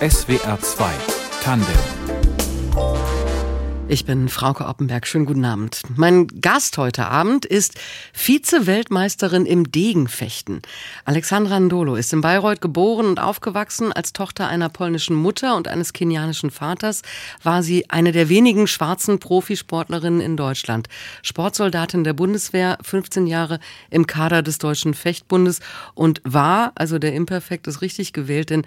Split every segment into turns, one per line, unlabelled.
SWR 2 Tandem
ich bin Frauke Oppenberg. Schönen guten Abend. Mein Gast heute Abend ist Vize-Weltmeisterin im Degenfechten. Alexandra Ndolo ist in Bayreuth geboren und aufgewachsen. Als Tochter einer polnischen Mutter und eines kenianischen Vaters war sie eine der wenigen schwarzen Profisportlerinnen in Deutschland. Sportsoldatin der Bundeswehr, 15 Jahre im Kader des Deutschen Fechtbundes und war, also der Imperfekt ist richtig gewählt, denn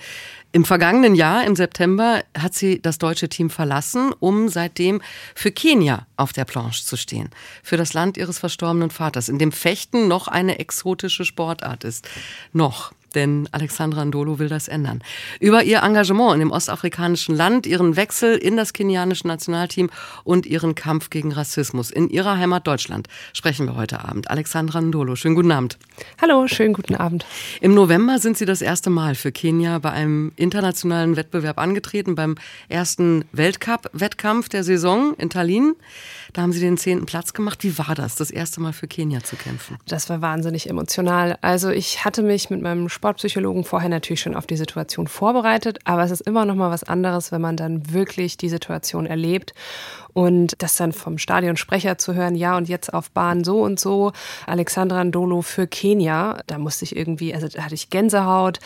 im vergangenen Jahr, im September, hat sie das deutsche Team verlassen, um seitdem für Kenia auf der Planche zu stehen. Für das Land ihres verstorbenen Vaters, in dem Fechten noch eine exotische Sportart ist. Noch denn Alexandra Ndolo will das ändern. Über ihr Engagement in dem ostafrikanischen Land, ihren Wechsel in das kenianische Nationalteam und ihren Kampf gegen Rassismus in ihrer Heimat Deutschland sprechen wir heute Abend. Alexandra Ndolo, schönen guten Abend.
Hallo, schönen guten Abend.
Im November sind Sie das erste Mal für Kenia bei einem internationalen Wettbewerb angetreten, beim ersten Weltcup-Wettkampf der Saison in Tallinn. Da haben Sie den zehnten Platz gemacht. Wie war das, das erste Mal für Kenia zu kämpfen?
Das war wahnsinnig emotional. Also ich hatte mich mit meinem Sportpsychologen vorher natürlich schon auf die Situation vorbereitet, aber es ist immer noch mal was anderes, wenn man dann wirklich die Situation erlebt und das dann vom Stadionsprecher zu hören, ja und jetzt auf Bahn so und so, Alexandra Ndolo für Kenia, da musste ich irgendwie, also da hatte ich Gänsehaut,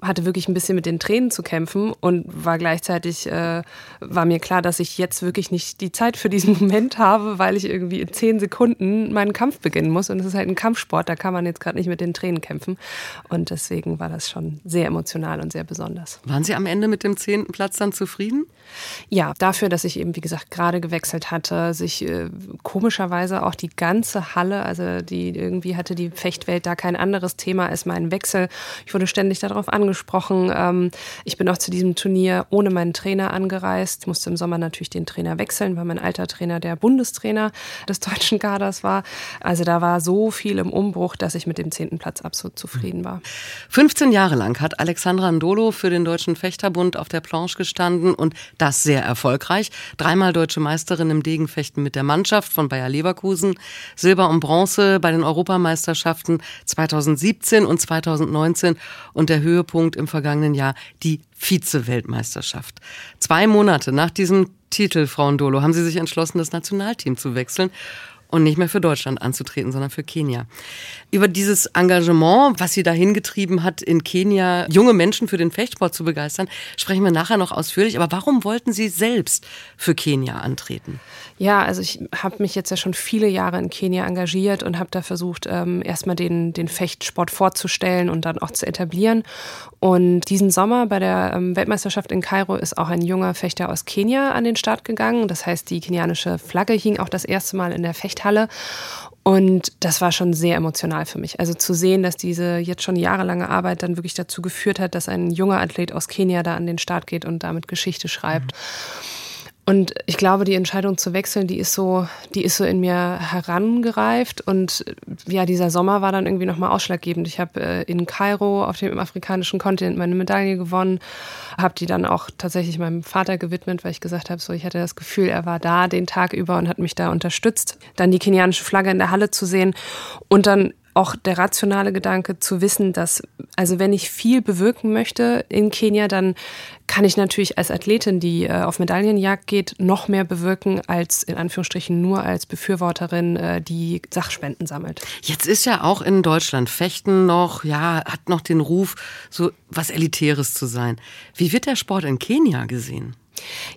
hatte wirklich ein bisschen mit den Tränen zu kämpfen und war gleichzeitig, äh, war mir klar, dass ich jetzt wirklich nicht die Zeit für diesen Moment habe, weil ich irgendwie in zehn Sekunden meinen Kampf beginnen muss und es ist halt ein Kampfsport, da kann man jetzt gerade nicht mit den Tränen kämpfen und deswegen war das schon sehr emotional und sehr besonders.
Waren Sie am Ende mit dem zehnten Platz dann zufrieden?
Ja, dafür, dass ich eben, wie gesagt, gerade gewechselt hatte, sich äh, komischerweise auch die ganze Halle, also die irgendwie hatte die Fechtwelt da kein anderes Thema als mein Wechsel. Ich wurde ständig darauf angesprochen. Ähm, ich bin auch zu diesem Turnier ohne meinen Trainer angereist, musste im Sommer natürlich den Trainer wechseln, weil mein alter Trainer der Bundestrainer des deutschen Kaders war. Also da war so viel im Umbruch, dass ich mit dem zehnten Platz absolut zufrieden war.
15 Jahre lang hat Alexandra Ndolo für den Deutschen Fechterbund auf der Planche gestanden und das sehr erfolgreich. Dreimal deutsche Meisterin im Degenfechten mit der Mannschaft von Bayer Leverkusen, Silber und Bronze bei den Europameisterschaften 2017 und 2019 und der Höhepunkt im vergangenen Jahr die Vize-Weltmeisterschaft. Zwei Monate nach diesem Titel, Frau Ndolo, haben Sie sich entschlossen, das Nationalteam zu wechseln und nicht mehr für Deutschland anzutreten, sondern für Kenia. Über dieses Engagement, was sie dahin getrieben hat, in Kenia junge Menschen für den Fechtsport zu begeistern, sprechen wir nachher noch ausführlich. Aber warum wollten Sie selbst für Kenia antreten?
Ja, also ich habe mich jetzt ja schon viele Jahre in Kenia engagiert und habe da versucht, ähm, erstmal den, den Fechtsport vorzustellen und dann auch zu etablieren. Und diesen Sommer bei der ähm, Weltmeisterschaft in Kairo ist auch ein junger Fechter aus Kenia an den Start gegangen. Das heißt, die kenianische Flagge hing auch das erste Mal in der Fechthalle. Und das war schon sehr emotional für mich. Also zu sehen, dass diese jetzt schon jahrelange Arbeit dann wirklich dazu geführt hat, dass ein junger Athlet aus Kenia da an den Start geht und damit Geschichte schreibt. Mhm. Und ich glaube, die Entscheidung zu wechseln, die ist so, die ist so in mir herangereift. Und ja, dieser Sommer war dann irgendwie nochmal ausschlaggebend. Ich habe äh, in Kairo auf dem afrikanischen Kontinent meine Medaille gewonnen, habe die dann auch tatsächlich meinem Vater gewidmet, weil ich gesagt habe, so ich hatte das Gefühl, er war da den Tag über und hat mich da unterstützt. Dann die kenianische Flagge in der Halle zu sehen und dann auch der rationale Gedanke zu wissen, dass, also wenn ich viel bewirken möchte in Kenia, dann kann ich natürlich als Athletin, die äh, auf Medaillenjagd geht, noch mehr bewirken als in Anführungsstrichen nur als Befürworterin, äh, die Sachspenden sammelt.
Jetzt ist ja auch in Deutschland Fechten noch, ja, hat noch den Ruf, so was Elitäres zu sein. Wie wird der Sport in Kenia gesehen?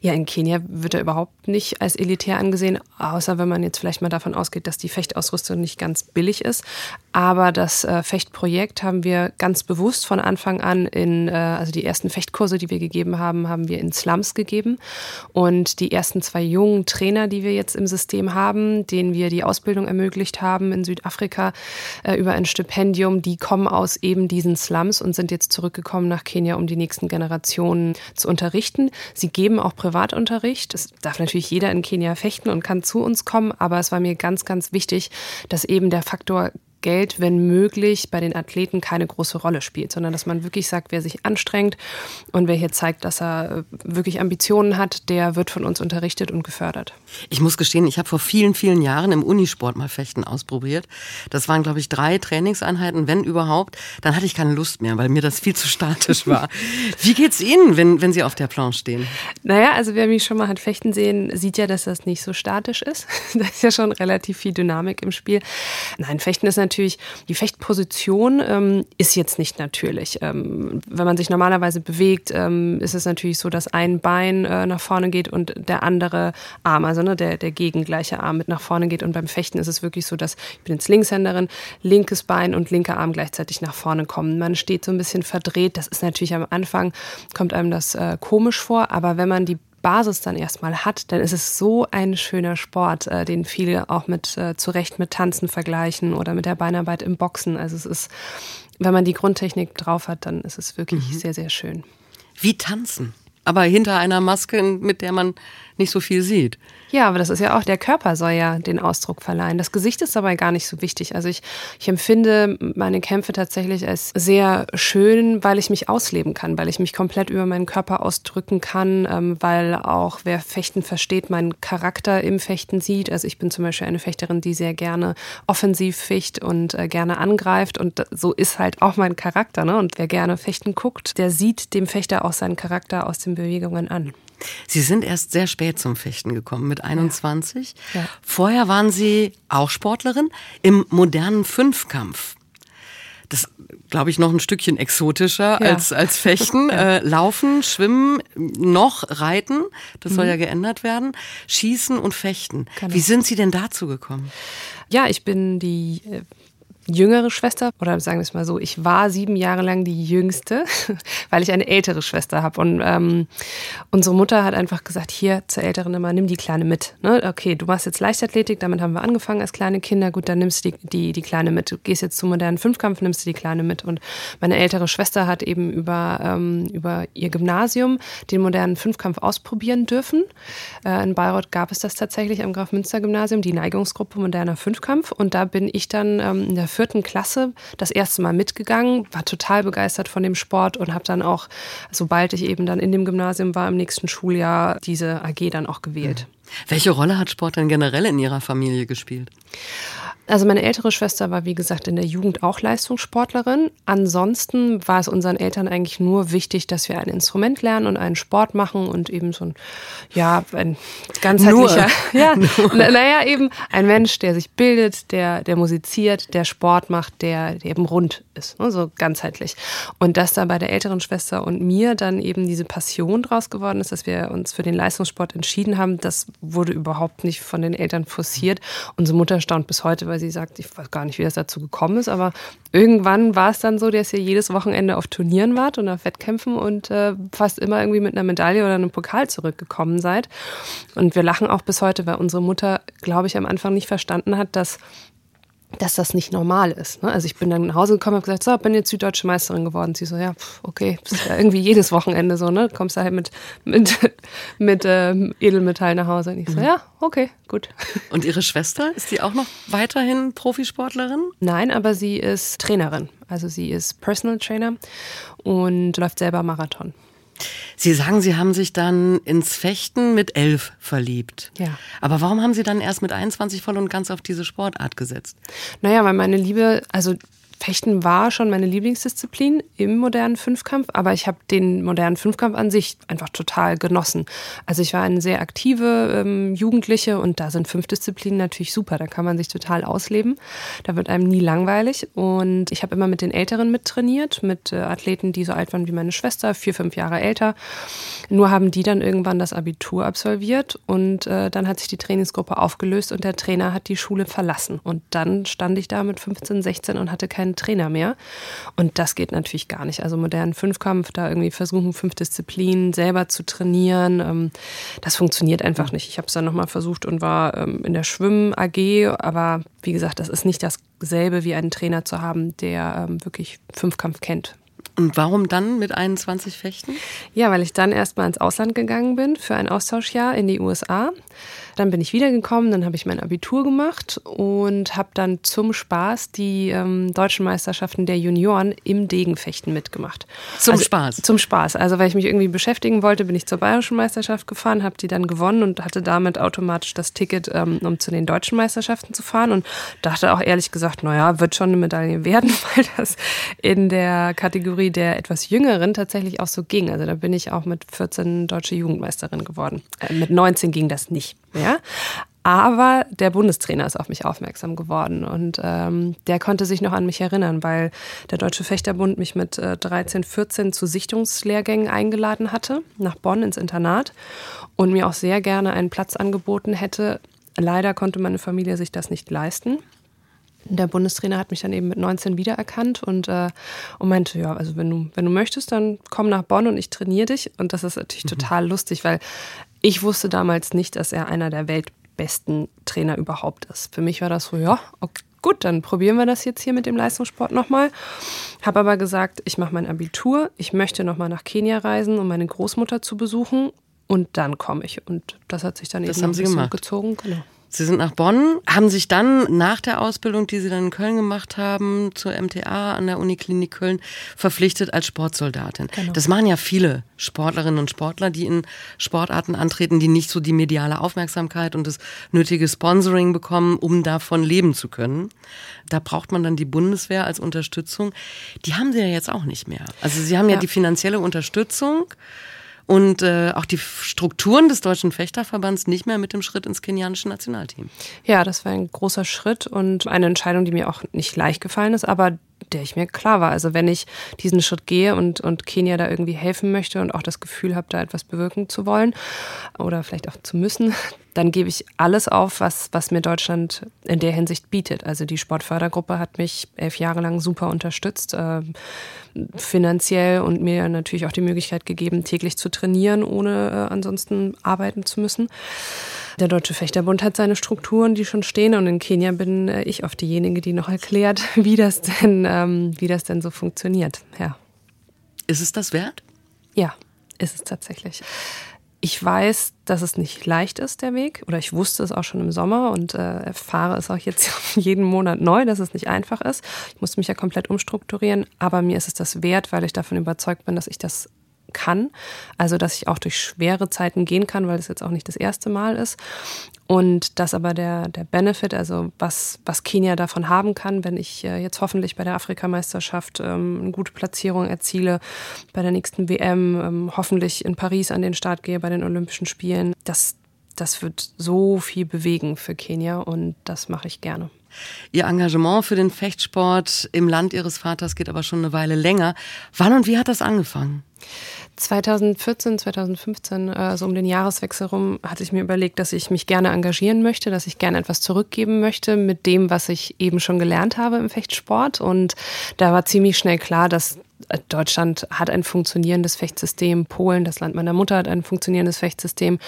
Ja, in Kenia wird er überhaupt nicht als elitär angesehen, außer wenn man jetzt vielleicht mal davon ausgeht, dass die Fechtausrüstung nicht ganz billig ist. Aber das äh, Fechtprojekt haben wir ganz bewusst von Anfang an in, äh, also die ersten Fechtkurse, die wir gegeben haben, haben wir in Slums gegeben. Und die ersten zwei jungen Trainer, die wir jetzt im System haben, denen wir die Ausbildung ermöglicht haben in Südafrika äh, über ein Stipendium, die kommen aus eben diesen Slums und sind jetzt zurückgekommen nach Kenia, um die nächsten Generationen zu unterrichten. Sie geben geben auch Privatunterricht. Es darf natürlich jeder in Kenia fechten und kann zu uns kommen, aber es war mir ganz, ganz wichtig, dass eben der Faktor Geld, wenn möglich, bei den Athleten keine große Rolle spielt, sondern dass man wirklich sagt, wer sich anstrengt und wer hier zeigt, dass er äh, wirklich Ambitionen hat, der wird von uns unterrichtet und gefördert.
Ich muss gestehen, ich habe vor vielen, vielen Jahren im Unisport mal Fechten ausprobiert. Das waren, glaube ich, drei Trainingseinheiten, wenn überhaupt. Dann hatte ich keine Lust mehr, weil mir das viel zu statisch war. Wie geht's Ihnen, wenn, wenn Sie auf der Planche stehen?
Naja, also wer mich schon mal hat fechten sehen, sieht ja, dass das nicht so statisch ist. da ist ja schon relativ viel Dynamik im Spiel. Nein, Fechten ist natürlich, die Fechtposition ähm, ist jetzt nicht natürlich. Ähm, wenn man sich normalerweise bewegt, ähm, ist es natürlich so, dass ein Bein äh, nach vorne geht und der andere Arm, also ne, der, der gegengleiche Arm mit nach vorne geht. Und beim Fechten ist es wirklich so, dass ich bin jetzt Linkshänderin, linkes Bein und linker Arm gleichzeitig nach vorne kommen. Man steht so ein bisschen verdreht. Das ist natürlich am Anfang, kommt einem das äh, komisch vor, aber wenn man die Basis dann erstmal hat, dann ist es so ein schöner Sport, äh, den viele auch mit äh, zu Recht mit Tanzen vergleichen oder mit der Beinarbeit im Boxen. Also es ist, wenn man die Grundtechnik drauf hat, dann ist es wirklich mhm. sehr, sehr schön.
Wie tanzen? Aber hinter einer Maske, mit der man nicht so viel sieht.
Ja, aber das ist ja auch, der Körper soll ja den Ausdruck verleihen. Das Gesicht ist dabei gar nicht so wichtig. Also ich, ich empfinde meine Kämpfe tatsächlich als sehr schön, weil ich mich ausleben kann, weil ich mich komplett über meinen Körper ausdrücken kann, ähm, weil auch wer Fechten versteht, meinen Charakter im Fechten sieht. Also ich bin zum Beispiel eine Fechterin, die sehr gerne offensiv ficht und äh, gerne angreift. Und so ist halt auch mein Charakter. Ne? Und wer gerne Fechten guckt, der sieht dem Fechter auch seinen Charakter aus den Bewegungen an.
Sie sind erst sehr spät zum Fechten gekommen, mit 21. Ja. Ja. Vorher waren Sie auch Sportlerin im modernen Fünfkampf. Das glaube ich noch ein Stückchen exotischer ja. als als Fechten. Äh, Laufen, Schwimmen, noch Reiten, das soll mhm. ja geändert werden. Schießen und Fechten. Genau. Wie sind Sie denn dazu gekommen?
Ja, ich bin die äh, jüngere Schwester, oder sagen wir es mal so, ich war sieben Jahre lang die jüngste, weil ich eine ältere Schwester habe. Und ähm, unsere Mutter hat einfach gesagt, hier zur Älteren immer, nimm die Kleine mit. Ne? Okay, du machst jetzt Leichtathletik, damit haben wir angefangen als kleine Kinder. Gut, dann nimmst du die, die, die Kleine mit. Du gehst jetzt zum modernen Fünfkampf, nimmst du die Kleine mit. Und meine ältere Schwester hat eben über, ähm, über ihr Gymnasium den modernen Fünfkampf ausprobieren dürfen. Äh, in Bayreuth gab es das tatsächlich am Graf-Münster-Gymnasium, die Neigungsgruppe moderner Fünfkampf. Und da bin ich dann ähm, in der vierten Klasse das erste Mal mitgegangen, war total begeistert von dem Sport und habe dann auch, sobald ich eben dann in dem Gymnasium war, im nächsten Schuljahr diese AG dann auch gewählt.
Welche Rolle hat Sport denn generell in Ihrer Familie gespielt?
Also meine ältere Schwester war, wie gesagt, in der Jugend auch Leistungssportlerin. Ansonsten war es unseren Eltern eigentlich nur wichtig, dass wir ein Instrument lernen und einen Sport machen und eben so ein, ja, ein ganzheitlicher, nur. ja, naja, eben ein Mensch, der sich bildet, der, der musiziert, der Sport macht, der, der eben rund ist, ne, so ganzheitlich. Und dass da bei der älteren Schwester und mir dann eben diese Passion draus geworden ist, dass wir uns für den Leistungssport entschieden haben, das wurde überhaupt nicht von den Eltern forciert. Unsere Mutter staunt bis heute, weil sie sagt, ich weiß gar nicht, wie das dazu gekommen ist, aber irgendwann war es dann so, dass ihr jedes Wochenende auf Turnieren wart und auf Wettkämpfen und äh, fast immer irgendwie mit einer Medaille oder einem Pokal zurückgekommen seid. Und wir lachen auch bis heute, weil unsere Mutter, glaube ich, am Anfang nicht verstanden hat, dass dass das nicht normal ist. Ne? Also ich bin dann nach Hause gekommen und habe gesagt, so, bin jetzt süddeutsche Meisterin geworden. Sie so, ja, okay, das ist ja irgendwie jedes Wochenende so, ne? Kommst da halt mit, mit, mit ähm, Edelmetall nach Hause. Und ich so, mhm. ja, okay, gut.
Und Ihre Schwester, ist die auch noch weiterhin Profisportlerin?
Nein, aber sie ist Trainerin. Also sie ist Personal Trainer und läuft selber Marathon.
Sie sagen, Sie haben sich dann ins Fechten mit elf verliebt.
Ja.
Aber warum haben Sie dann erst mit 21 voll und ganz auf diese Sportart gesetzt?
Naja, weil meine Liebe, also Fechten war schon meine Lieblingsdisziplin im modernen Fünfkampf, aber ich habe den modernen Fünfkampf an sich einfach total genossen. Also ich war eine sehr aktive ähm, Jugendliche und da sind fünf Disziplinen natürlich super. Da kann man sich total ausleben. Da wird einem nie langweilig. Und ich habe immer mit den Älteren mittrainiert, mit äh, Athleten, die so alt waren wie meine Schwester, vier, fünf Jahre älter. Nur haben die dann irgendwann das Abitur absolviert und äh, dann hat sich die Trainingsgruppe aufgelöst und der Trainer hat die Schule verlassen. Und dann stand ich da mit 15, 16 und hatte keine keinen Trainer mehr. Und das geht natürlich gar nicht. Also modernen Fünfkampf, da irgendwie versuchen, fünf Disziplinen selber zu trainieren, ähm, das funktioniert einfach nicht. Ich habe es dann nochmal versucht und war ähm, in der Schwimmen-AG, aber wie gesagt, das ist nicht dasselbe wie einen Trainer zu haben, der ähm, wirklich Fünfkampf kennt.
Und warum dann mit 21 Fechten?
Ja, weil ich dann erstmal ins Ausland gegangen bin für ein Austauschjahr in die USA. Dann bin ich wiedergekommen, dann habe ich mein Abitur gemacht und habe dann zum Spaß die ähm, deutschen Meisterschaften der Junioren im Degenfechten mitgemacht.
Zum
also,
Spaß?
Zum Spaß. Also weil ich mich irgendwie beschäftigen wollte, bin ich zur bayerischen Meisterschaft gefahren, habe die dann gewonnen und hatte damit automatisch das Ticket, ähm, um zu den deutschen Meisterschaften zu fahren und dachte auch ehrlich gesagt, naja, wird schon eine Medaille werden, weil das in der Kategorie der etwas Jüngeren tatsächlich auch so ging. Also da bin ich auch mit 14 deutsche Jugendmeisterin geworden. Äh, mit 19 ging das nicht mehr. Aber der Bundestrainer ist auf mich aufmerksam geworden und ähm, der konnte sich noch an mich erinnern, weil der Deutsche Fechterbund mich mit äh, 13, 14 zu Sichtungslehrgängen eingeladen hatte, nach Bonn ins Internat und mir auch sehr gerne einen Platz angeboten hätte. Leider konnte meine Familie sich das nicht leisten. Der Bundestrainer hat mich dann eben mit 19 wiedererkannt und, äh, und meinte, ja, also wenn du, wenn du möchtest, dann komm nach Bonn und ich trainiere dich. Und das ist natürlich mhm. total lustig, weil ich wusste damals nicht, dass er einer der weltbesten Trainer überhaupt ist. Für mich war das so, ja, okay, gut, dann probieren wir das jetzt hier mit dem Leistungssport nochmal. Habe aber gesagt, ich mache mein Abitur, ich möchte nochmal nach Kenia reisen, um meine Großmutter zu besuchen und dann komme ich. Und das hat sich dann
das
eben
haben Sie gemacht.
gezogen. Genau.
Sie sind nach Bonn, haben sich dann nach der Ausbildung, die Sie dann in Köln gemacht haben, zur MTA an der Uniklinik Köln, verpflichtet als Sportsoldatin. Genau. Das machen ja viele Sportlerinnen und Sportler, die in Sportarten antreten, die nicht so die mediale Aufmerksamkeit und das nötige Sponsoring bekommen, um davon leben zu können. Da braucht man dann die Bundeswehr als Unterstützung. Die haben Sie ja jetzt auch nicht mehr. Also Sie haben ja, ja die finanzielle Unterstützung und äh, auch die Strukturen des Deutschen Fechterverbands nicht mehr mit dem Schritt ins kenianische Nationalteam.
Ja, das war ein großer Schritt und eine Entscheidung, die mir auch nicht leicht gefallen ist, aber der ich mir klar war. Also wenn ich diesen Schritt gehe und, und Kenia da irgendwie helfen möchte und auch das Gefühl habe, da etwas bewirken zu wollen oder vielleicht auch zu müssen, dann gebe ich alles auf, was, was mir Deutschland in der Hinsicht bietet. Also die Sportfördergruppe hat mich elf Jahre lang super unterstützt, äh, finanziell und mir natürlich auch die Möglichkeit gegeben, täglich zu trainieren, ohne äh, ansonsten arbeiten zu müssen. Der Deutsche Fechterbund hat seine Strukturen, die schon stehen. Und in Kenia bin äh, ich oft diejenige, die noch erklärt, wie das denn, ähm, wie das denn so funktioniert. Ja.
Ist es das wert?
Ja, ist es tatsächlich. Ich weiß, dass es nicht leicht ist, der Weg. Oder ich wusste es auch schon im Sommer und äh, erfahre es auch jetzt jeden Monat neu, dass es nicht einfach ist. Ich musste mich ja komplett umstrukturieren. Aber mir ist es das wert, weil ich davon überzeugt bin, dass ich das kann. Also, dass ich auch durch schwere Zeiten gehen kann, weil es jetzt auch nicht das erste Mal ist. Und dass aber der, der Benefit, also was, was Kenia davon haben kann, wenn ich äh, jetzt hoffentlich bei der Afrikameisterschaft ähm, eine gute Platzierung erziele, bei der nächsten WM, ähm, hoffentlich in Paris an den Start gehe bei den Olympischen Spielen, das, das wird so viel bewegen für Kenia und das mache ich gerne.
Ihr Engagement für den Fechtsport im Land Ihres Vaters geht aber schon eine Weile länger. Wann und wie hat das angefangen?
2014, 2015, also um den Jahreswechsel rum, hatte ich mir überlegt, dass ich mich gerne engagieren möchte, dass ich gerne etwas zurückgeben möchte mit dem, was ich eben schon gelernt habe im Fechtsport. Und da war ziemlich schnell klar, dass Deutschland hat ein funktionierendes Fechtsystem, Polen, das Land meiner Mutter, hat ein funktionierendes Fechtsystem.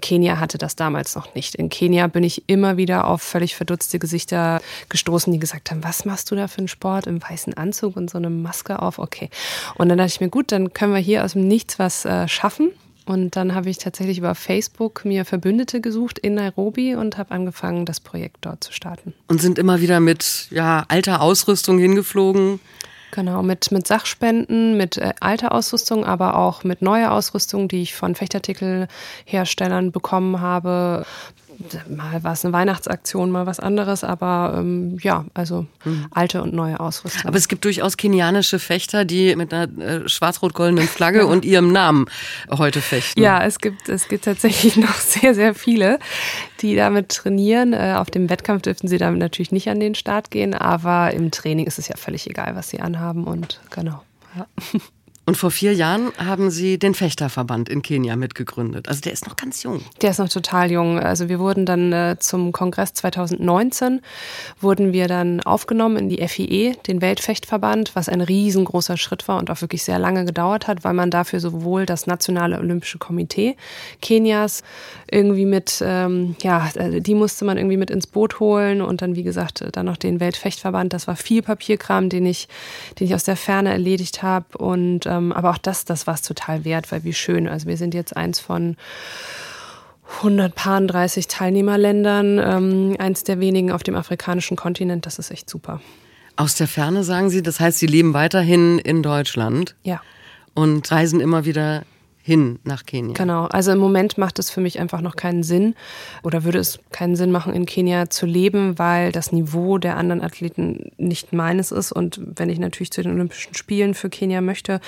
Kenia hatte das damals noch nicht. In Kenia bin ich immer wieder auf völlig verdutzte Gesichter gestoßen, die gesagt haben, was machst du da für einen Sport im weißen Anzug und so eine Maske auf? Okay. Und dann dachte ich mir, gut, dann können wir hier aus dem Nichts was äh, schaffen. Und dann habe ich tatsächlich über Facebook mir Verbündete gesucht in Nairobi und habe angefangen, das Projekt dort zu starten.
Und sind immer wieder mit ja, alter Ausrüstung hingeflogen?
Genau, mit, mit Sachspenden, mit äh, alter Ausrüstung, aber auch mit neuer Ausrüstung, die ich von Fechtartikelherstellern bekommen habe, mal war es eine Weihnachtsaktion, mal was anderes, aber ähm, ja, also mhm. alte und neue Ausrüstung.
Aber es gibt durchaus kenianische Fechter, die mit einer äh, schwarz-rot-goldenen Flagge ja. und ihrem Namen heute fechten.
Ja, es gibt, es gibt tatsächlich noch sehr, sehr viele, die damit trainieren. Äh, auf dem Wettkampf dürfen sie damit natürlich nicht an den Start gehen, aber im Training ist es ja völlig egal, was sie anhaben und genau. Ja.
Und vor vier Jahren haben Sie den Fechterverband in Kenia mitgegründet. Also der ist noch ganz jung.
Der ist noch total jung. Also wir wurden dann äh, zum Kongress 2019, wurden wir dann aufgenommen in die FIE, den Weltfechtverband, was ein riesengroßer Schritt war und auch wirklich sehr lange gedauert hat, weil man dafür sowohl das Nationale Olympische Komitee Kenias irgendwie mit, ähm, ja, äh, die musste man irgendwie mit ins Boot holen und dann, wie gesagt, dann noch den Weltfechtverband. Das war viel Papierkram, den ich, den ich aus der Ferne erledigt habe und ähm, aber auch das, das war es total wert, weil wie schön. Also wir sind jetzt eins von 130 Teilnehmerländern, ähm, eins der wenigen auf dem afrikanischen Kontinent. Das ist echt super.
Aus der Ferne sagen Sie, das heißt, Sie leben weiterhin in Deutschland?
Ja.
Und reisen immer wieder hin nach Kenia.
Genau, also im Moment macht es für mich einfach noch keinen Sinn oder würde es keinen Sinn machen, in Kenia zu leben, weil das Niveau der anderen Athleten nicht meines ist. Und wenn ich natürlich zu den Olympischen Spielen für Kenia möchte,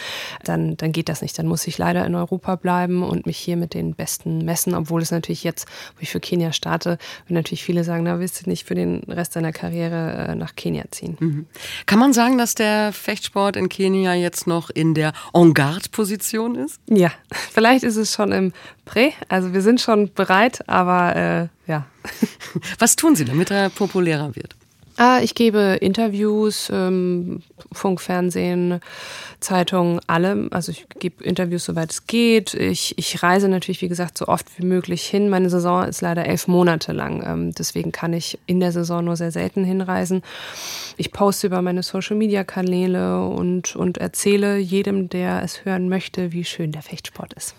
dann, dann geht das nicht. Dann muss ich leider in Europa bleiben und mich hier mit den Besten messen, obwohl es natürlich jetzt, wo ich für Kenia starte, wenn natürlich viele sagen, na willst du nicht für den Rest deiner Karriere äh, nach Kenia ziehen. Mhm.
Kann man sagen, dass der Fechtsport in Kenia jetzt noch in der En-Garde-Position ist?
Ja, Vielleicht ist es schon im Prä, also wir sind schon bereit, aber äh, ja.
Was tun Sie, damit er populärer wird?
Ah, ich gebe Interviews, ähm, Funk, Fernsehen, Zeitungen, allem. Also ich gebe Interviews, soweit es geht. Ich, ich reise natürlich, wie gesagt, so oft wie möglich hin. Meine Saison ist leider elf Monate lang. Ähm, deswegen kann ich in der Saison nur sehr selten hinreisen. Ich poste über meine Social-Media-Kanäle und, und erzähle jedem, der es hören möchte, wie schön der Fechtsport ist.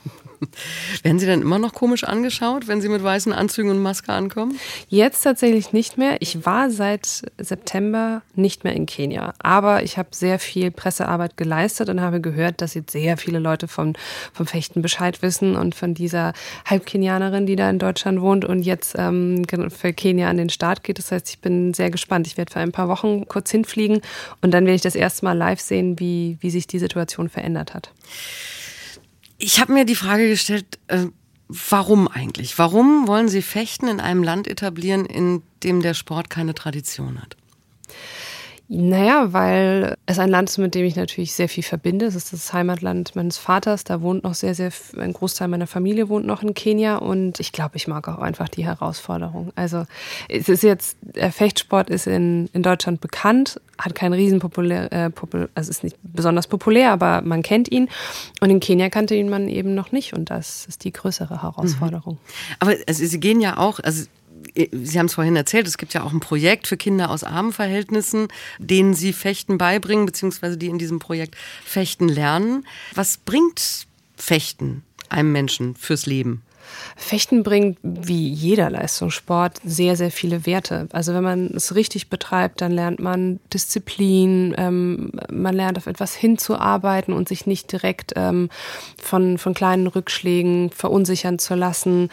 Werden Sie dann immer noch komisch angeschaut, wenn Sie mit weißen Anzügen und Maske ankommen?
Jetzt tatsächlich nicht mehr. Ich war seit September nicht mehr in Kenia, aber ich habe sehr viel Pressearbeit geleistet und habe gehört, dass jetzt sehr viele Leute vom, vom Fechten Bescheid wissen und von dieser Halbkenianerin, die da in Deutschland wohnt und jetzt ähm, für Kenia an den Start geht. Das heißt, ich bin sehr gespannt. Ich werde für ein paar Wochen kurz hinfliegen und dann werde ich das erste Mal live sehen, wie, wie sich die Situation verändert hat.
Ich habe mir die Frage gestellt, äh, warum eigentlich? Warum wollen Sie Fechten in einem Land etablieren, in dem der Sport keine Tradition hat?
Naja, weil es ein Land ist, mit dem ich natürlich sehr viel verbinde. Es ist das Heimatland meines Vaters. Da wohnt noch sehr, sehr, ein Großteil meiner Familie wohnt noch in Kenia und ich glaube, ich mag auch einfach die Herausforderung. Also es ist jetzt, der Fechtsport ist in, in Deutschland bekannt, hat keinen riesen populär, äh, popul also ist nicht besonders populär, aber man kennt ihn. Und in Kenia kannte ihn man eben noch nicht und das ist die größere Herausforderung.
Mhm. Aber also, Sie gehen ja auch, also Sie haben es vorhin erzählt, es gibt ja auch ein Projekt für Kinder aus armen Verhältnissen, denen Sie Fechten beibringen, beziehungsweise die in diesem Projekt Fechten lernen. Was bringt Fechten einem Menschen fürs Leben?
Fechten bringt wie jeder Leistungssport sehr, sehr viele Werte. Also wenn man es richtig betreibt, dann lernt man Disziplin, ähm, man lernt auf etwas hinzuarbeiten und sich nicht direkt ähm, von, von kleinen Rückschlägen verunsichern zu lassen.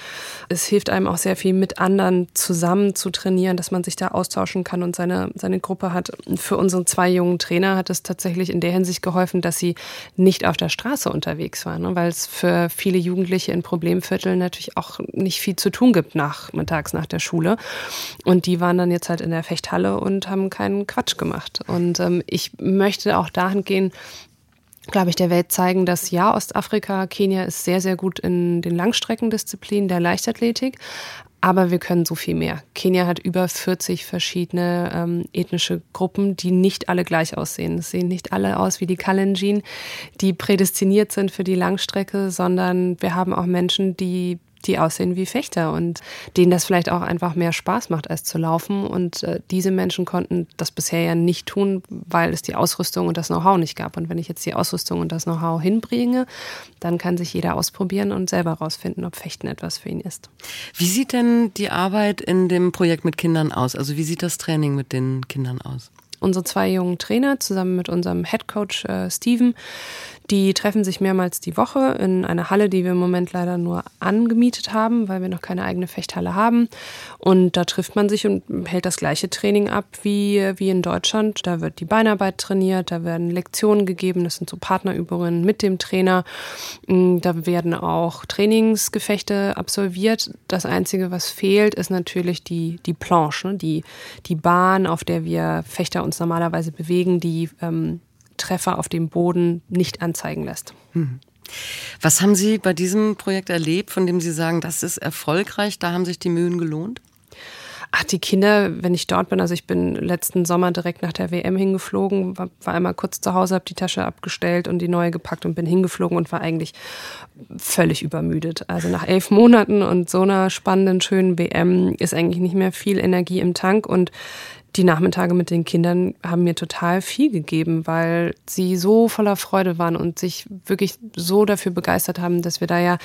Es hilft einem auch sehr viel mit anderen zusammen zu trainieren, dass man sich da austauschen kann und seine, seine Gruppe hat. Für unsere zwei jungen Trainer hat es tatsächlich in der Hinsicht geholfen, dass sie nicht auf der Straße unterwegs waren, ne? weil es für viele Jugendliche in Problemvierteln natürlich auch nicht viel zu tun gibt nachmittags nach der Schule. Und die waren dann jetzt halt in der Fechthalle und haben keinen Quatsch gemacht. Und ähm, ich möchte auch dahin gehen, glaube ich, der Welt zeigen, dass ja, Ostafrika, Kenia ist sehr, sehr gut in den Langstreckendisziplinen der Leichtathletik. Aber wir können so viel mehr. Kenia hat über 40 verschiedene ähm, ethnische Gruppen, die nicht alle gleich aussehen. Es sehen nicht alle aus wie die Kalenjin, die prädestiniert sind für die Langstrecke, sondern wir haben auch Menschen, die die aussehen wie Fechter und denen das vielleicht auch einfach mehr Spaß macht, als zu laufen. Und äh, diese Menschen konnten das bisher ja nicht tun, weil es die Ausrüstung und das Know-how nicht gab. Und wenn ich jetzt die Ausrüstung und das Know-how hinbringe, dann kann sich jeder ausprobieren und selber rausfinden, ob Fechten etwas für ihn ist.
Wie sieht denn die Arbeit in dem Projekt mit Kindern aus? Also wie sieht das Training mit den Kindern aus?
Unsere zwei jungen Trainer zusammen mit unserem Head Coach äh, Steven die treffen sich mehrmals die Woche in einer Halle, die wir im Moment leider nur angemietet haben, weil wir noch keine eigene Fechthalle haben. Und da trifft man sich und hält das gleiche Training ab wie, wie in Deutschland. Da wird die Beinarbeit trainiert, da werden Lektionen gegeben, das sind so Partnerübungen mit dem Trainer. Mm, da werden auch Trainingsgefechte absolviert. Das Einzige, was fehlt, ist natürlich die, die Planche, ne? die, die Bahn, auf der wir Fechter uns normalerweise bewegen, die ähm, Treffer auf dem Boden nicht anzeigen lässt. Hm.
Was haben Sie bei diesem Projekt erlebt, von dem Sie sagen, das ist erfolgreich, da haben sich die Mühen gelohnt?
Ach, die Kinder, wenn ich dort bin, also ich bin letzten Sommer direkt nach der WM hingeflogen, war, war einmal kurz zu Hause, habe die Tasche abgestellt und die neue gepackt und bin hingeflogen und war eigentlich völlig übermüdet. Also nach elf Monaten und so einer spannenden, schönen WM ist eigentlich nicht mehr viel Energie im Tank und die Nachmittage mit den Kindern haben mir total viel gegeben, weil sie so voller Freude waren und sich wirklich so dafür begeistert haben, dass wir da ja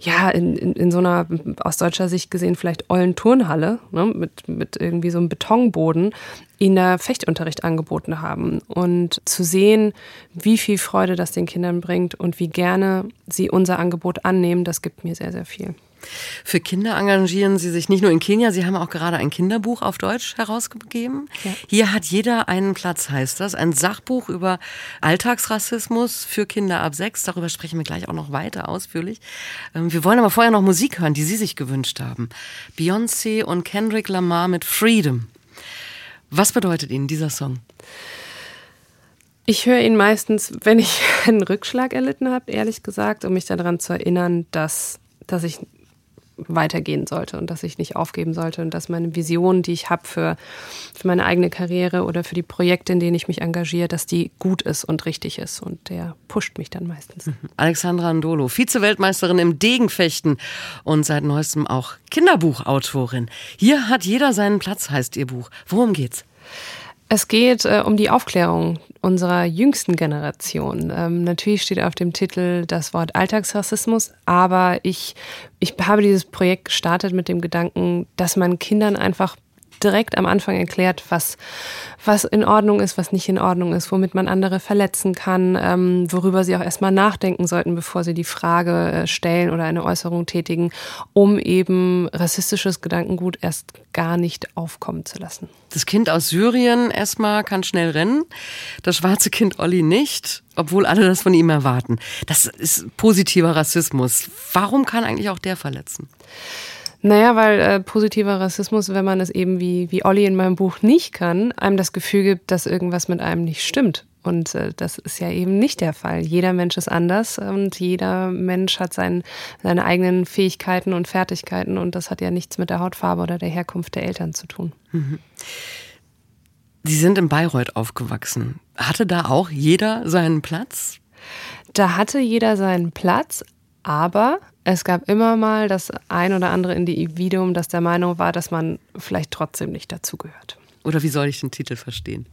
ja, in, in, in so einer aus deutscher Sicht gesehen vielleicht ollen Turnhalle ne, mit, mit irgendwie so einem Betonboden ihnen da Fechtunterricht angeboten haben. Und zu sehen, wie viel Freude das den Kindern bringt und wie gerne sie unser Angebot annehmen, das gibt mir sehr, sehr viel.
Für Kinder engagieren Sie sich nicht nur in Kenia, Sie haben auch gerade ein Kinderbuch auf Deutsch herausgegeben. Ja. Hier hat jeder einen Platz, heißt das. Ein Sachbuch über Alltagsrassismus für Kinder ab sechs. Darüber sprechen wir gleich auch noch weiter ausführlich. Ähm, wir wollen aber vorher noch Musik hören, die Sie sich gewünscht haben. Beyoncé und Kendrick Lamar mit Freedom. Was bedeutet Ihnen dieser Song?
Ich höre ihn meistens, wenn ich einen Rückschlag erlitten habe, ehrlich gesagt, um mich daran zu erinnern, dass, dass ich weitergehen sollte und dass ich nicht aufgeben sollte und dass meine Vision, die ich habe für, für meine eigene Karriere oder für die Projekte, in denen ich mich engagiere, dass die gut ist und richtig ist. Und der pusht mich dann meistens. Mhm.
Alexandra Ndolo, Vize-Weltmeisterin im Degenfechten und seit neuestem auch Kinderbuchautorin. Hier hat jeder seinen Platz, heißt ihr Buch. Worum geht's?
Es geht äh, um die Aufklärung unserer jüngsten Generation. Ähm, natürlich steht auf dem Titel das Wort Alltagsrassismus, aber ich, ich habe dieses Projekt gestartet mit dem Gedanken, dass man Kindern einfach direkt am Anfang erklärt, was, was in Ordnung ist, was nicht in Ordnung ist, womit man andere verletzen kann, ähm, worüber sie auch erstmal nachdenken sollten, bevor sie die Frage äh, stellen oder eine Äußerung tätigen, um eben rassistisches Gedankengut erst gar nicht aufkommen zu lassen.
Das Kind aus Syrien erstmal kann schnell rennen, das schwarze Kind Olli nicht, obwohl alle das von ihm erwarten. Das ist positiver Rassismus. Warum kann eigentlich auch der verletzen?
Naja, weil äh, positiver Rassismus, wenn man es eben wie, wie Olli in meinem Buch nicht kann, einem das Gefühl gibt, dass irgendwas mit einem nicht stimmt. Und äh, das ist ja eben nicht der Fall. Jeder Mensch ist anders und jeder Mensch hat sein, seine eigenen Fähigkeiten und Fertigkeiten und das hat ja nichts mit der Hautfarbe oder der Herkunft der Eltern zu tun. Mhm.
Sie sind in Bayreuth aufgewachsen. Hatte da auch jeder seinen Platz?
Da hatte jeder seinen Platz, aber es gab immer mal das ein oder andere Individuum, das der Meinung war, dass man vielleicht trotzdem nicht dazugehört.
Oder wie soll ich den Titel verstehen?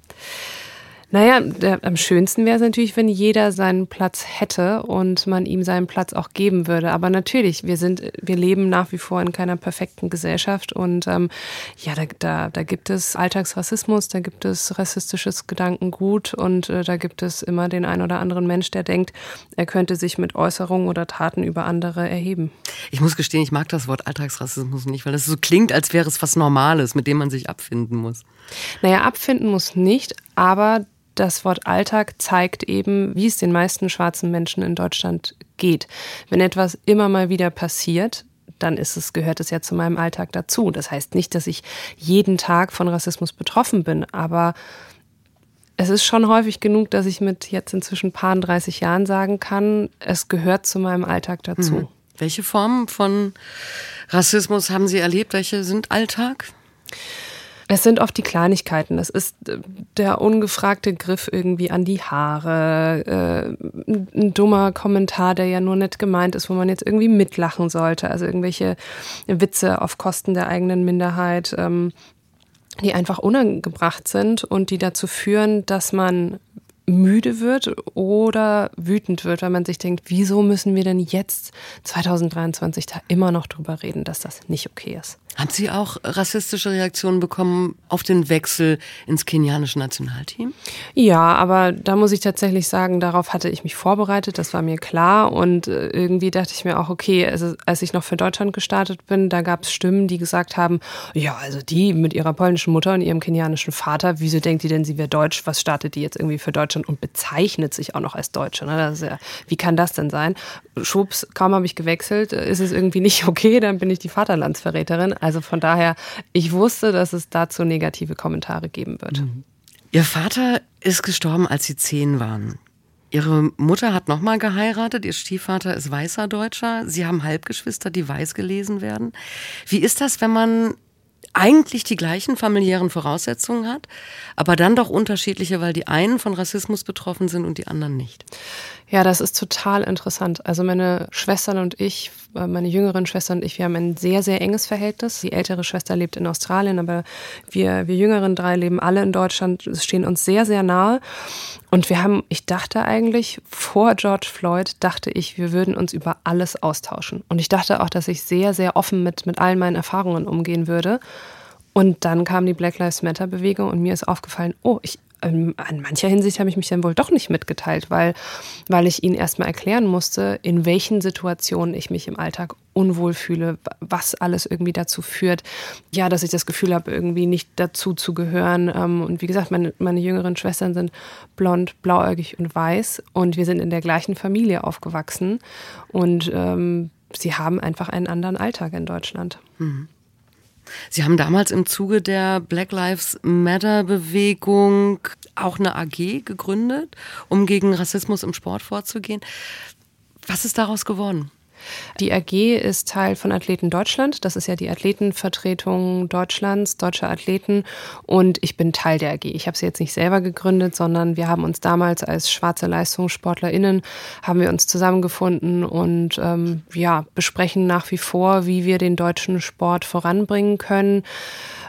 Naja, der, am schönsten wäre es natürlich, wenn jeder seinen Platz hätte und man ihm seinen Platz auch geben würde. Aber natürlich, wir sind, wir leben nach wie vor in keiner perfekten Gesellschaft und ähm, ja, da, da, da gibt es Alltagsrassismus, da gibt es rassistisches Gedankengut und äh, da gibt es immer den ein oder anderen Mensch, der denkt, er könnte sich mit Äußerungen oder Taten über andere erheben.
Ich muss gestehen, ich mag das Wort Alltagsrassismus nicht, weil das so klingt, als wäre es was Normales, mit dem man sich abfinden muss.
Naja, abfinden muss nicht, aber das Wort Alltag zeigt eben, wie es den meisten schwarzen Menschen in Deutschland geht. Wenn etwas immer mal wieder passiert, dann ist es, gehört es ja zu meinem Alltag dazu. Das heißt nicht, dass ich jeden Tag von Rassismus betroffen bin, aber es ist schon häufig genug, dass ich mit jetzt inzwischen paar 30 Jahren sagen kann, es gehört zu meinem Alltag dazu. Mhm.
Welche Formen von Rassismus haben Sie erlebt? Welche sind Alltag?
Es sind oft die Kleinigkeiten. Es ist äh, der ungefragte Griff irgendwie an die Haare, äh, ein dummer Kommentar, der ja nur nett gemeint ist, wo man jetzt irgendwie mitlachen sollte. Also irgendwelche Witze auf Kosten der eigenen Minderheit, ähm, die einfach unangebracht sind und die dazu führen, dass man müde wird oder wütend wird, weil man sich denkt, wieso müssen wir denn jetzt 2023 da immer noch drüber reden, dass das nicht okay ist?
Haben Sie auch rassistische Reaktionen bekommen auf den Wechsel ins kenianische Nationalteam?
Ja, aber da muss ich tatsächlich sagen, darauf hatte ich mich vorbereitet, das war mir klar. Und äh, irgendwie dachte ich mir auch, okay, als ich noch für Deutschland gestartet bin, da gab es Stimmen, die gesagt haben, ja, also die mit ihrer polnischen Mutter und ihrem kenianischen Vater, wieso denkt die denn, sie wäre deutsch? Was startet die jetzt irgendwie für Deutschland und bezeichnet sich auch noch als Deutsche? Ne? Ja, wie kann das denn sein? Schwupps, kaum habe ich gewechselt, ist es irgendwie nicht okay, dann bin ich die Vaterlandsverräterin. Also von daher, ich wusste, dass es dazu negative Kommentare geben wird. Mhm.
Ihr Vater ist gestorben, als Sie zehn waren. Ihre Mutter hat nochmal geheiratet, ihr Stiefvater ist weißer Deutscher. Sie haben Halbgeschwister, die weiß gelesen werden. Wie ist das, wenn man eigentlich die gleichen familiären Voraussetzungen hat, aber dann doch unterschiedliche, weil die einen von Rassismus betroffen sind und die anderen nicht?
Ja, das ist total interessant. Also meine Schwestern und ich, äh, meine jüngeren Schwestern und ich, wir haben ein sehr, sehr enges Verhältnis. Die ältere Schwester lebt in Australien, aber wir, wir jüngeren drei leben alle in Deutschland, stehen uns sehr, sehr nahe. Und wir haben, ich dachte eigentlich, vor George Floyd dachte ich, wir würden uns über alles austauschen. Und ich dachte auch, dass ich sehr, sehr offen mit, mit all meinen Erfahrungen umgehen würde. Und dann kam die Black Lives Matter Bewegung und mir ist aufgefallen, oh, ich, ähm, in mancher Hinsicht habe ich mich dann wohl doch nicht mitgeteilt, weil, weil ich ihnen erstmal erklären musste, in welchen Situationen ich mich im Alltag unwohl fühle, was alles irgendwie dazu führt, ja, dass ich das Gefühl habe, irgendwie nicht dazu zu gehören. Ähm, und wie gesagt, meine, meine jüngeren Schwestern sind blond, blauäugig und weiß und wir sind in der gleichen Familie aufgewachsen und ähm, sie haben einfach einen anderen Alltag in Deutschland. Mhm.
Sie haben damals im Zuge der Black Lives Matter Bewegung auch eine AG gegründet, um gegen Rassismus im Sport vorzugehen. Was ist daraus geworden?
Die AG ist Teil von Athleten Deutschland. Das ist ja die Athletenvertretung Deutschlands, deutscher Athleten. Und ich bin Teil der AG. Ich habe sie jetzt nicht selber gegründet, sondern wir haben uns damals als schwarze LeistungssportlerInnen haben wir uns zusammengefunden und ähm, ja, besprechen nach wie vor, wie wir den deutschen Sport voranbringen können.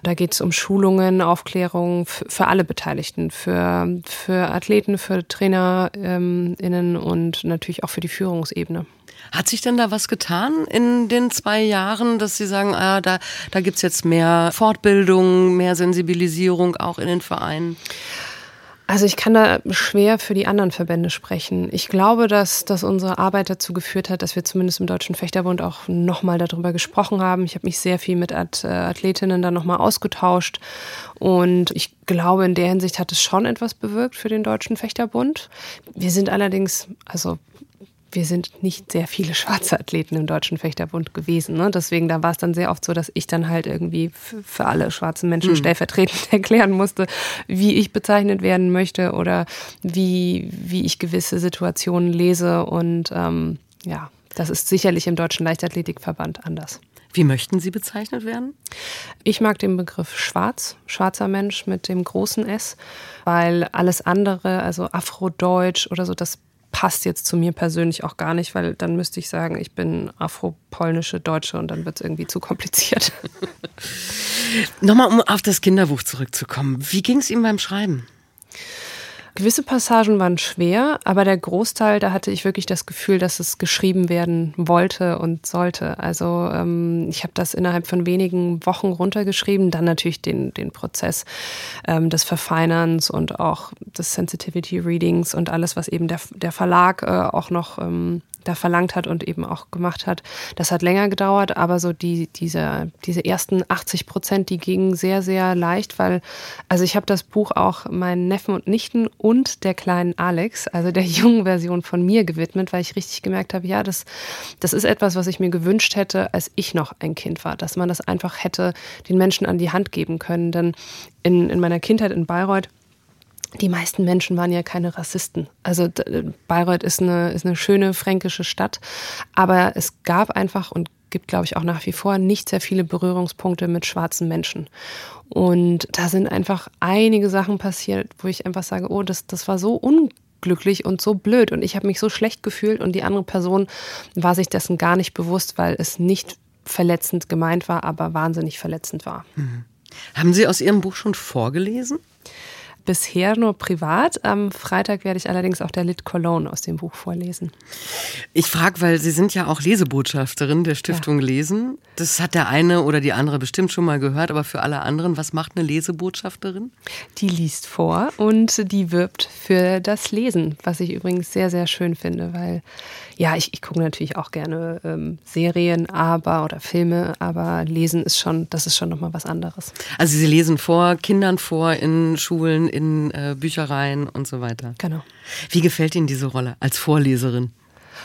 Da geht es um Schulungen, Aufklärung für alle Beteiligten, für, für Athleten, für TrainerInnen ähm, und natürlich auch für die Führungsebene.
Hat sich denn da was getan in den zwei Jahren, dass Sie sagen, ah, da, da gibt es jetzt mehr Fortbildung, mehr Sensibilisierung auch in den Vereinen?
Also ich kann da schwer für die anderen Verbände sprechen. Ich glaube, dass, dass unsere Arbeit dazu geführt hat, dass wir zumindest im Deutschen Fechterbund auch nochmal darüber gesprochen haben. Ich habe mich sehr viel mit Athletinnen da nochmal ausgetauscht. Und ich glaube, in der Hinsicht hat es schon etwas bewirkt für den Deutschen Fechterbund. Wir sind allerdings, also wir sind nicht sehr viele schwarze Athleten im Deutschen Fechterbund gewesen. Ne? Deswegen, da war es dann sehr oft so, dass ich dann halt irgendwie für alle schwarzen Menschen mhm. stellvertretend erklären musste, wie ich bezeichnet werden möchte oder wie, wie ich gewisse Situationen lese. Und ähm, ja, das ist sicherlich im Deutschen Leichtathletikverband anders.
Wie möchten Sie bezeichnet werden?
Ich mag den Begriff schwarz, schwarzer Mensch mit dem großen S, weil alles andere, also Afrodeutsch oder so, das passt jetzt zu mir persönlich auch gar nicht, weil dann müsste ich sagen, ich bin afropolnische Deutsche und dann wird es irgendwie zu kompliziert.
Nochmal, um auf das Kinderbuch zurückzukommen. Wie ging es Ihnen beim Schreiben?
Gewisse Passagen waren schwer, aber der Großteil, da hatte ich wirklich das Gefühl, dass es geschrieben werden wollte und sollte. Also ähm, ich habe das innerhalb von wenigen Wochen runtergeschrieben, dann natürlich den, den Prozess ähm, des Verfeinerns und auch des Sensitivity Readings und alles, was eben der, der Verlag äh, auch noch ähm, da verlangt hat und eben auch gemacht hat. Das hat länger gedauert, aber so die, diese, diese ersten 80 Prozent, die gingen sehr, sehr leicht, weil, also ich habe das Buch auch meinen Neffen und Nichten und der kleinen Alex, also der jungen Version von mir gewidmet, weil ich richtig gemerkt habe, ja, das, das ist etwas, was ich mir gewünscht hätte, als ich noch ein Kind war, dass man das einfach hätte den Menschen an die Hand geben können. Denn in, in meiner Kindheit in Bayreuth, die meisten Menschen waren ja keine Rassisten. Also Bayreuth ist eine, ist eine schöne fränkische Stadt, aber es gab einfach und gibt, glaube ich, auch nach wie vor nicht sehr viele Berührungspunkte mit schwarzen Menschen. Und da sind einfach einige Sachen passiert, wo ich einfach sage, oh, das, das war so unglücklich und so blöd und ich habe mich so schlecht gefühlt und die andere Person war sich dessen gar nicht bewusst, weil es nicht verletzend gemeint war, aber wahnsinnig verletzend war. Mhm.
Haben Sie aus Ihrem Buch schon vorgelesen?
Bisher nur privat. Am Freitag werde ich allerdings auch der Lit Cologne aus dem Buch vorlesen.
Ich frage, weil Sie sind ja auch Lesebotschafterin der Stiftung ja. Lesen. Das hat der eine oder die andere bestimmt schon mal gehört, aber für alle anderen, was macht eine Lesebotschafterin?
Die liest vor und die wirbt für das Lesen, was ich übrigens sehr, sehr schön finde, weil ja, ich, ich gucke natürlich auch gerne ähm, Serien, aber oder Filme, aber Lesen ist schon, das ist schon nochmal was anderes.
Also Sie lesen vor, Kindern vor in Schulen, in äh, Büchereien und so weiter.
Genau.
Wie gefällt Ihnen diese Rolle als Vorleserin?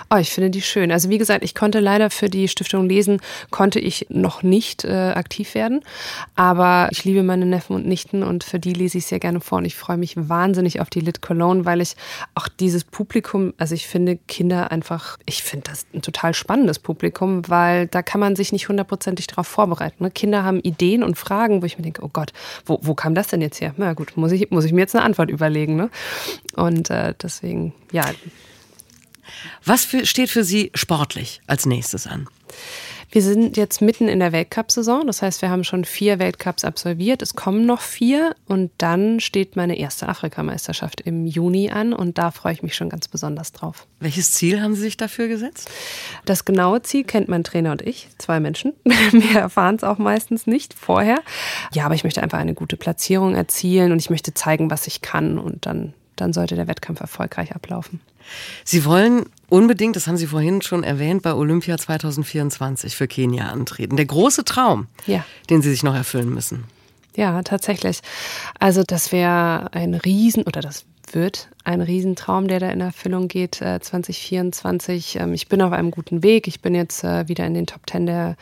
Oh, ich finde die schön. Also wie gesagt, ich konnte leider für die Stiftung Lesen, konnte ich noch nicht äh, aktiv werden. Aber ich liebe meine Neffen und Nichten und für die lese ich sehr gerne vor. Und ich freue mich wahnsinnig auf die Lit Cologne, weil ich auch dieses Publikum, also ich finde Kinder einfach, ich finde das ein total spannendes Publikum, weil da kann man sich nicht hundertprozentig darauf vorbereiten. Ne? Kinder haben Ideen und Fragen, wo ich mir denke, oh Gott, wo, wo kam das denn jetzt her? Na gut, muss ich, muss ich mir jetzt eine Antwort überlegen. Ne? Und äh, deswegen, ja,
Was für, steht für Sie sportlich als nächstes an?
Wir sind jetzt mitten in der Weltcup-Saison. Das heißt, wir haben schon vier Weltcups absolviert. Es kommen noch vier. Und dann steht meine erste Afrikameisterschaft im Juni an. Und da freue ich mich schon ganz besonders drauf.
Welches Ziel haben Sie sich dafür gesetzt?
Das genaue Ziel kennt mein Trainer und ich. Zwei Menschen. Wir erfahren es auch meistens nicht vorher. Ja, aber ich möchte einfach eine gute Platzierung erzielen und ich möchte zeigen, was ich kann. Und dann, dann sollte der Wettkampf erfolgreich ablaufen.
Sie wollen unbedingt, das haben Sie vorhin schon erwähnt, bei Olympia 2024 für Kenia antreten. Der große Traum, ja. den Sie sich noch erfüllen müssen.
Ja, tatsächlich. Also das wäre ein Riesen, oder das wird ein Riesentraum, der da in Erfüllung geht 2024. Äh, ähm, ich bin auf einem guten Weg. Ich bin jetzt äh, wieder in den Top Ten der,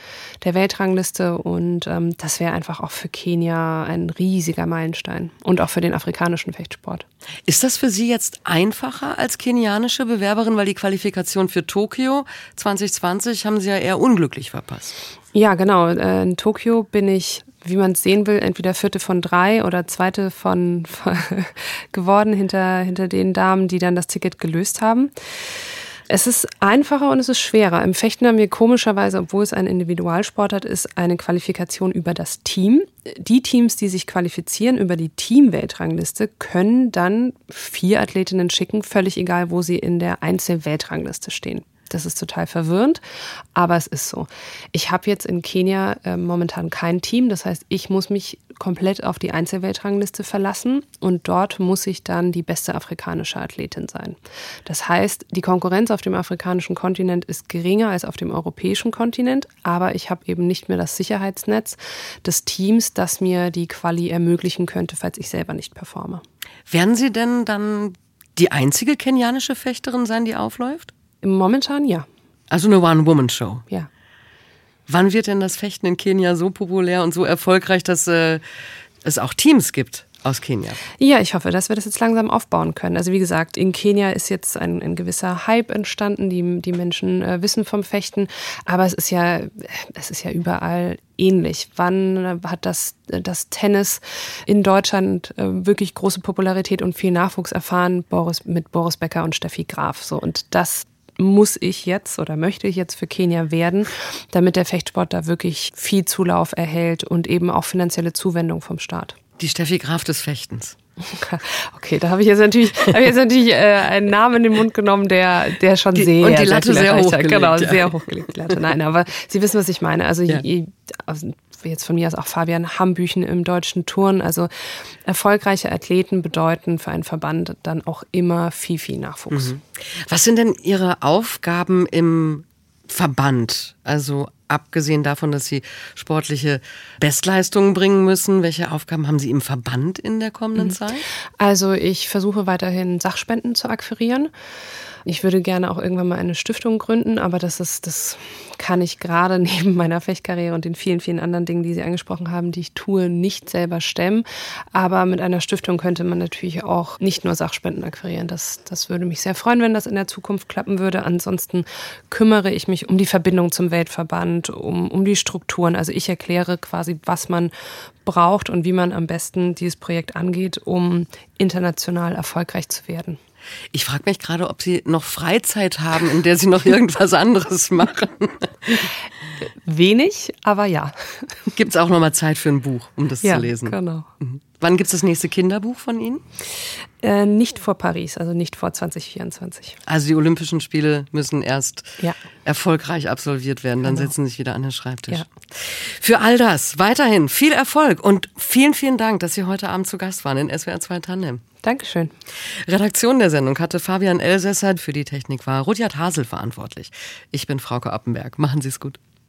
der Weltrangliste und ähm, das wäre einfach auch für Kenia ein riesiger Meilenstein und auch für den afrikanischen Fechtsport.
Ist das für Sie jetzt einfacher als kenianische Bewerberin, weil die Qualifikation für Tokio 2020 haben Sie ja eher unglücklich verpasst?
Ja, genau. Äh, in Tokio bin ich wie man es sehen will, entweder vierte von drei oder zweite von, von geworden hinter, hinter den Damen, die dann das Ticket gelöst haben. Es ist einfacher und es ist schwerer. Im Fechten haben wir komischerweise, obwohl es ein Individualsportart ist, eine Qualifikation über das Team. Die Teams, die sich qualifizieren über die Team-Weltrangliste, können dann vier Athletinnen schicken, völlig egal, wo sie in der Einzel-Weltrangliste stehen. Das ist total verwirrend, aber es ist so. Ich habe jetzt in Kenia äh, momentan kein Team, das heißt, ich muss mich komplett auf die Einzelweltrangliste verlassen und dort muss ich dann die beste afrikanische Athletin sein. Das heißt, die Konkurrenz auf dem afrikanischen Kontinent ist geringer als auf dem europäischen Kontinent, aber ich habe eben nicht mehr das Sicherheitsnetz des Teams, das mir die Quali ermöglichen könnte, falls ich selber nicht performe.
Werden Sie denn dann die einzige kenianische Fechterin sein, die aufläuft?
Momentan ja.
Also eine One-Woman-Show.
Ja.
Wann wird denn das Fechten in Kenia so populär und so erfolgreich, dass äh, es auch Teams gibt? aus Kenia.
Ja, ich hoffe, dass wir das jetzt langsam aufbauen können. Also wie gesagt, in Kenia ist jetzt ein, ein gewisser Hype entstanden, die, die Menschen äh, wissen vom Fechten, aber es ist ja, es ist ja überall ähnlich. Wann hat das, das Tennis in Deutschland äh, wirklich große Popularität und viel Nachwuchs erfahren? Boris, mit Boris Becker und Steffi Graf. So. Und das muss ich jetzt oder möchte ich jetzt für Kenia werden, damit der Fechtsport da wirklich viel Zulauf erhält und eben auch finanzielle Zuwendung vom Staat.
Die Steffi Graf des Fechtens.
Okay, da habe ich jetzt natürlich, ich jetzt natürlich äh, einen Namen in den Mund genommen, der, der schon
die,
sehr
und die Latte sehr, sehr hochgelegt.
Genau, ja. sehr hochgelegt, die Latte. Nein, aber Sie wissen, was ich meine. Also ja. je, also jetzt von mir aus auch Fabian Hambüchen im deutschen Turn. Also erfolgreiche Athleten bedeuten für einen Verband dann auch immer viel, viel Nachwuchs. Mhm.
Was sind denn Ihre Aufgaben im Verband? Also abgesehen davon, dass Sie sportliche Bestleistungen bringen müssen, welche Aufgaben haben Sie im Verband in der kommenden mhm. Zeit?
Also ich versuche weiterhin Sachspenden zu akquirieren. Ich würde gerne auch irgendwann mal eine Stiftung gründen, aber das ist, das kann ich gerade neben meiner Fechtkarriere und den vielen, vielen anderen Dingen, die Sie angesprochen haben, die ich tue, nicht selber stemmen. Aber mit einer Stiftung könnte man natürlich auch nicht nur Sachspenden akquirieren. Das, das würde mich sehr freuen, wenn das in der Zukunft klappen würde. Ansonsten kümmere ich mich um die Verbindung zum Weltverband, um, um die Strukturen. Also ich erkläre quasi, was man braucht und wie man am besten dieses Projekt angeht, um international erfolgreich zu werden.
Ich frage mich gerade, ob Sie noch Freizeit haben, in der Sie noch irgendwas anderes machen.
Wenig, aber ja.
Gibt es auch noch mal Zeit für ein Buch, um das
ja,
zu lesen?
Genau.
Mhm. Wann gibt es das nächste Kinderbuch von Ihnen?
Äh, nicht vor Paris, also nicht vor 2024.
Also die Olympischen Spiele müssen erst ja. erfolgreich absolviert werden, dann genau. setzen Sie sich wieder an den Schreibtisch. Ja. Für all das weiterhin viel Erfolg und vielen, vielen Dank, dass Sie heute Abend zu Gast waren in SWR 2 Tandem.
Dankeschön.
Redaktion der Sendung hatte Fabian Elsässer, für die Technik war Rudyard Hasel verantwortlich. Ich bin Frauke Appenberg. Machen Sie es gut.